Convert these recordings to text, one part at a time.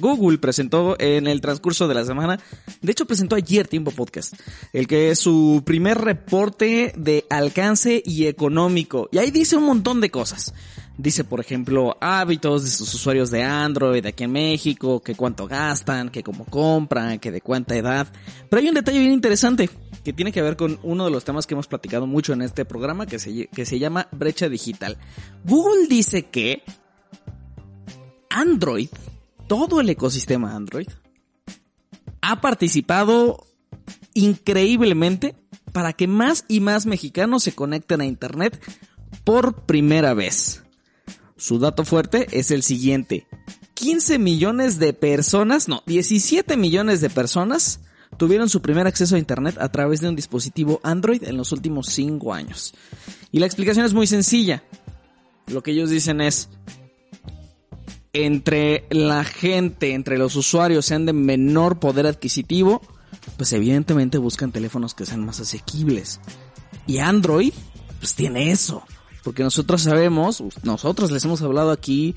Google presentó en el transcurso de la semana, de hecho presentó ayer Tiempo Podcast, el que es su primer reporte de alcance y económico. Y ahí dice un montón de cosas. Dice, por ejemplo, hábitos de sus usuarios de Android aquí en México, que cuánto gastan, que cómo compran, que de cuánta edad. Pero hay un detalle bien interesante que tiene que ver con uno de los temas que hemos platicado mucho en este programa que se, que se llama brecha digital. Google dice que Android todo el ecosistema Android ha participado increíblemente para que más y más mexicanos se conecten a Internet por primera vez. Su dato fuerte es el siguiente. 15 millones de personas, no, 17 millones de personas tuvieron su primer acceso a Internet a través de un dispositivo Android en los últimos 5 años. Y la explicación es muy sencilla. Lo que ellos dicen es, entre la gente, entre los usuarios sean de menor poder adquisitivo, pues evidentemente buscan teléfonos que sean más asequibles. Y Android, pues tiene eso. Porque nosotros sabemos, nosotros les hemos hablado aquí,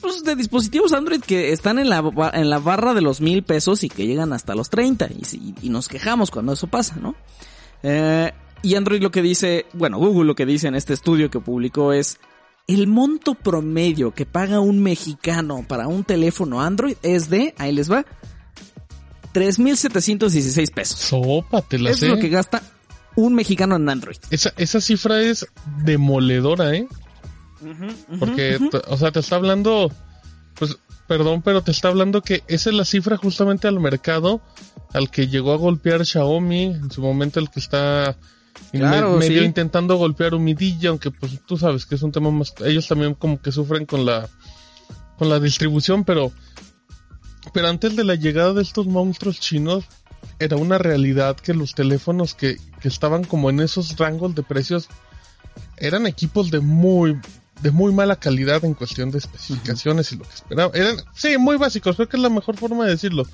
pues de dispositivos Android que están en la, en la barra de los mil pesos y que llegan hasta los 30. Y, nos quejamos cuando eso pasa, ¿no? Eh, y Android lo que dice, bueno, Google lo que dice en este estudio que publicó es, el monto promedio que paga un mexicano para un teléfono Android es de, ahí les va, 3.716 pesos. Sopa, te la Es lo que gasta un mexicano en Android. Esa, esa cifra es demoledora, ¿eh? Porque, o sea, te está hablando, pues, perdón, pero te está hablando que esa es la cifra justamente al mercado al que llegó a golpear Xiaomi, en su momento el que está Claro, medio sí. intentando golpear humidilla, aunque pues tú sabes que es un tema más, ellos también como que sufren con la, con la distribución, pero, pero antes de la llegada de estos monstruos chinos, era una realidad que los teléfonos que, que estaban como en esos rangos de precios eran equipos de muy, de muy mala calidad en cuestión de especificaciones y lo que esperaba. Eran, sí, muy básicos, creo que es la mejor forma de decirlo.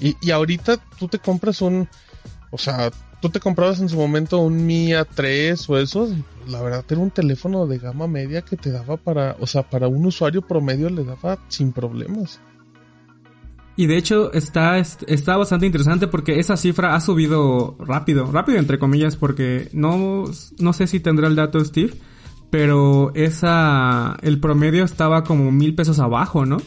Y, y ahorita tú te compras un, o sea, tú te comprabas en su momento un Mi A3 o esos, la verdad era un teléfono de gama media que te daba para, o sea, para un usuario promedio le daba sin problemas. Y de hecho está, está bastante interesante porque esa cifra ha subido rápido, rápido entre comillas, porque no, no sé si tendrá el dato Steve, pero esa, el promedio estaba como mil pesos abajo, ¿no?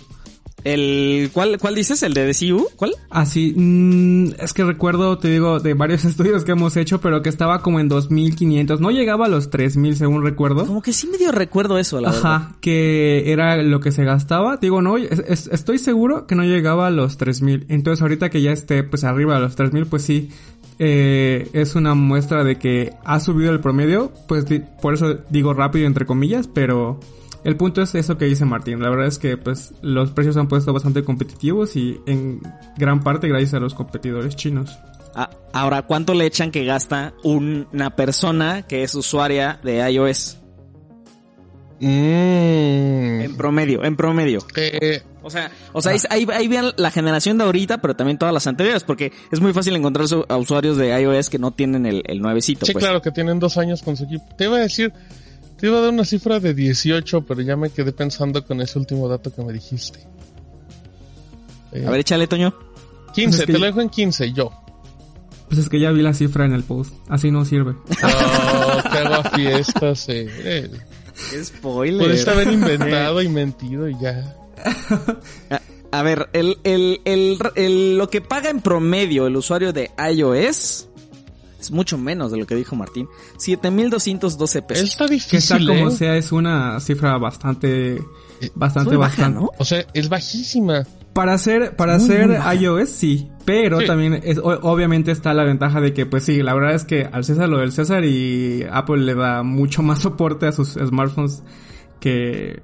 El, ¿cuál, ¿Cuál dices? ¿El de DCU? ¿Cuál? Así, mmm, es que recuerdo, te digo, de varios estudios que hemos hecho, pero que estaba como en 2500, no llegaba a los 3000 según recuerdo. Como que sí medio recuerdo eso, la Ajá, verdad. que era lo que se gastaba. Digo, no, es, es, estoy seguro que no llegaba a los 3000. Entonces ahorita que ya esté pues arriba de los 3000, pues sí, eh, es una muestra de que ha subido el promedio, pues di, por eso digo rápido entre comillas, pero el punto es eso que dice Martín. La verdad es que pues los precios se han puesto bastante competitivos y en gran parte gracias a los competidores chinos. Ah, ahora, ¿cuánto le echan que gasta una persona que es usuaria de iOS? Mm. En promedio, en promedio. Eh, O sea, o sea, ahí, ahí vean la generación de ahorita, pero también todas las anteriores, porque es muy fácil encontrar a usuarios de iOS que no tienen el, el nuevecito. sí, pues. claro que tienen dos años con su equipo. Te iba a decir, te iba a dar una cifra de 18, pero ya me quedé pensando con ese último dato que me dijiste. Eh, A ver, échale, Toño. 15, Pues es que- te lo dejo en 15, yo. Pues es que ya vi la cifra en el post. Así no sirve. No, te hago fiestas, eh. Qué spoiler. Pudiste haber inventado y mentido y ya. A, a ver, el, el, el, el- lo que paga en promedio el usuario de iOS es mucho menos de lo que dijo Martín. 7.212 pesos. Está Que sea difícil, como ¿eh? sea, es una cifra bastante, bastante, baja, bastante. ¿no? O sea, es bajísima. Para hacer, para hacer iOS sí, pero Sí. también es, o- obviamente está la ventaja de que pues sí, la verdad es que al César lo del César y Apple le da mucho más soporte a sus smartphones que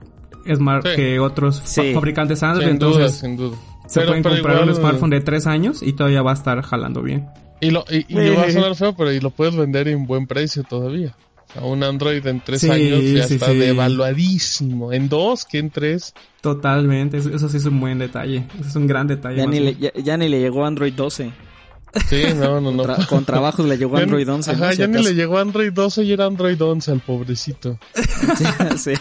smart, Sí. que otros Sí. fabricantes Android, Sin duda, entonces sin duda. se Pero- pueden pero comprar igual, un smartphone de tres años y todavía va a estar jalando bien. Y lo, y, y Eh. va a sonar feo, pero y lo puedes vender en buen precio todavía. O sea, un Android en tres Sí, años ya sí, está sí. devaluadísimo. En dos, que en tres. Totalmente, eso, eso sí es un buen detalle, eso es un gran detalle. Ya ni, le, ya, ya ni le llegó Android 12. Sí, no, no, no. Tra- con trabajos le llegó Android 11. ¿no? Ajá, Si ya ni le llegó Android 12 y era Android 11 al pobrecito. Sí.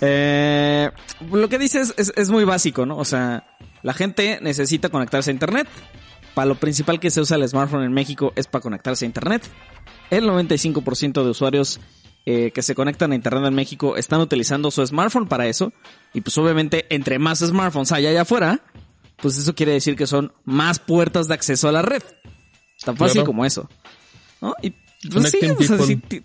Eh, lo que dices es, es muy básico, ¿no? O sea, la gente necesita conectarse a Internet. Para lo principal que se usa el smartphone en México es para conectarse a Internet. El 95% de usuarios eh, que se conectan a Internet en México están utilizando su smartphone para eso. Y pues obviamente entre más smartphones hay allá afuera, pues eso quiere decir que son más puertas de acceso a la red. Tan fácil Claro. como eso. ¿No? Y pues sí, o sea, sí, ti-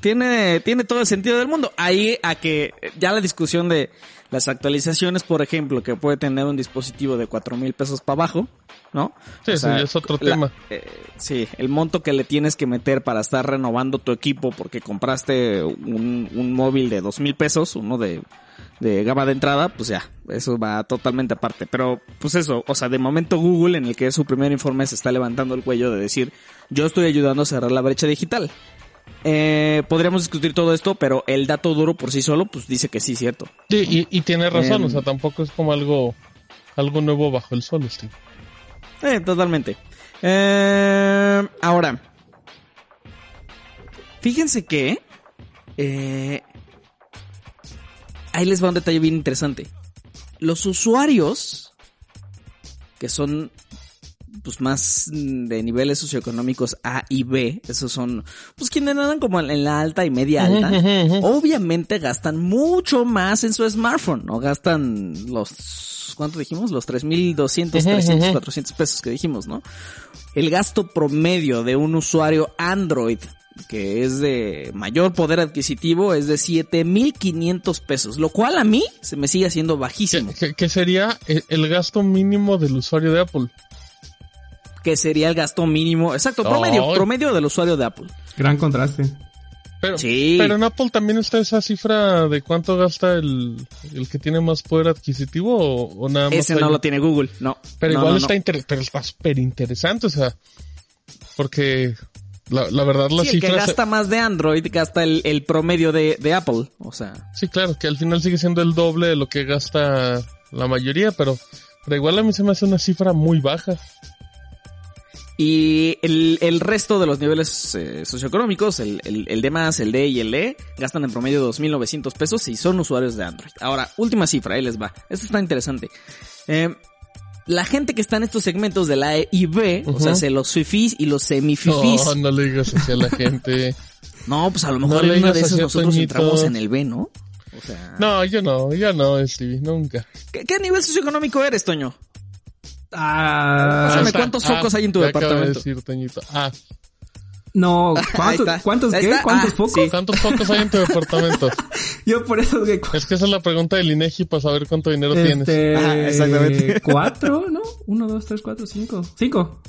tiene, tiene todo el sentido del mundo. Ahí a que ya la discusión de las actualizaciones, por ejemplo, que puede tener un dispositivo de cuatro mil pesos para abajo, ¿no? Sí, O ya es otro la- tema. eh, sí, el monto que le tienes que meter para estar renovando tu equipo porque compraste un, un móvil de dos mil pesos, uno de, de gama de entrada, pues ya, eso va totalmente aparte. Pero, pues eso, o sea, de momento Google, en el que es su primer informe, se está levantando el cuello de decir, yo estoy ayudando a cerrar la brecha digital. Eh, podríamos discutir todo esto, pero el dato duro por sí solo, pues dice que sí, cierto. Sí, y, y tiene razón, Em. o sea, tampoco es como algo, algo nuevo bajo el sol, Steve. Eh, totalmente. Eh, ahora, fíjense que eh, ahí les va un detalle bien interesante. Los usuarios que son pues más mm, de niveles socioeconómicos A y B, esos son pues quienes andan como en la alta y media alta, obviamente gastan mucho más en su smartphone, ¿no? Gastan los, ¿cuánto dijimos? Los 3.200, Ujú, 300, ujú. 400 pesos que dijimos, ¿no? El gasto promedio de un usuario Android que es de mayor poder adquisitivo es de 7.500 pesos, lo cual a mí se me sigue haciendo bajísimo, Que, que- que sería el, el gasto mínimo del usuario de Apple. Que sería el gasto mínimo, exacto, promedio, promedio del usuario de Apple. Gran contraste. Pero, Sí. pero en Apple también está esa cifra de cuánto gasta el, el que tiene más poder adquisitivo o, o nada más. Ese hay- no lo tiene Google, no. Pero No, igual no, está no. inter- pero está súper interesante, o sea, porque la, la verdad la Sí, el que cifra... se- gasta más de Android gasta el, el promedio de, de Apple. O sea, Sí, claro, que al final sigue siendo el doble de lo que gasta la mayoría, pero, pero igual a mí se me hace una cifra muy baja. Y el, el resto de los niveles eh, socioeconómicos, el, el, el D más, el D y el E, gastan en promedio 2.900 pesos y son usuarios de Android. Ahora, última cifra, ahí les va. Esto está interesante. Eh, la gente que está en estos segmentos de la E y B, o sea, se los fifís y los semififís. No, no le digas así a la gente. No, pues a lo No mejor le en una digas de esas nosotros Toñito. entramos en el B, ¿no? O sea, No, yo no, yo no, Stevie, nunca. ¿qué, qué nivel socioeconómico eres, Toño? Ah, Pásame. ¿cuántos focos hay en tu de departamento? decir. Ah, no, ¿cuántos, está. ¿cuántos Ahí qué? está. ¿Cuántos Ah, focos? sí. ¿cuántos focos hay en tu departamento? Yo por eso que Es que esa es la pregunta del INEGI para saber cuánto dinero tienes. este, Ajá, exactamente. cuatro, ¿no? Uno, dos, tres, cuatro, cinco. Cinco.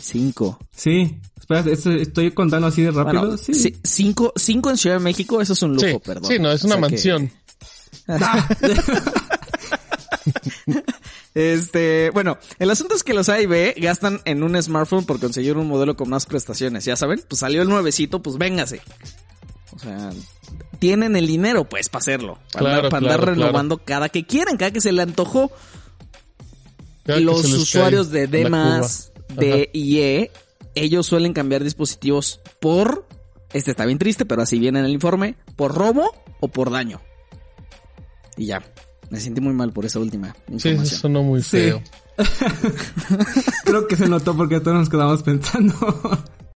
Cinco. Sí. Espera, es- estoy contando así de rápido. Bueno, sí. sí, cinco, cinco en Ciudad de México, eso es un lujo, Sí, perdón. sí, no, es O una que- mansión. Este, bueno, el asunto es que los A y B gastan en un smartphone por conseguir un modelo con más prestaciones, ya saben, pues salió el nuevecito, pues véngase. O sea, tienen el dinero pues para hacerlo, para, Claro, andar, para andar claro, renovando cada que quieren, cada que se le antojó. Cada los usuarios de D. D y E, ellos suelen cambiar dispositivos por, este está bien triste, pero así viene en el informe, por robo o por daño. Y ya, me sentí muy mal por esa última Sí, eso sonó muy Sí. feo. Creo que se notó porque todos nos quedamos pensando.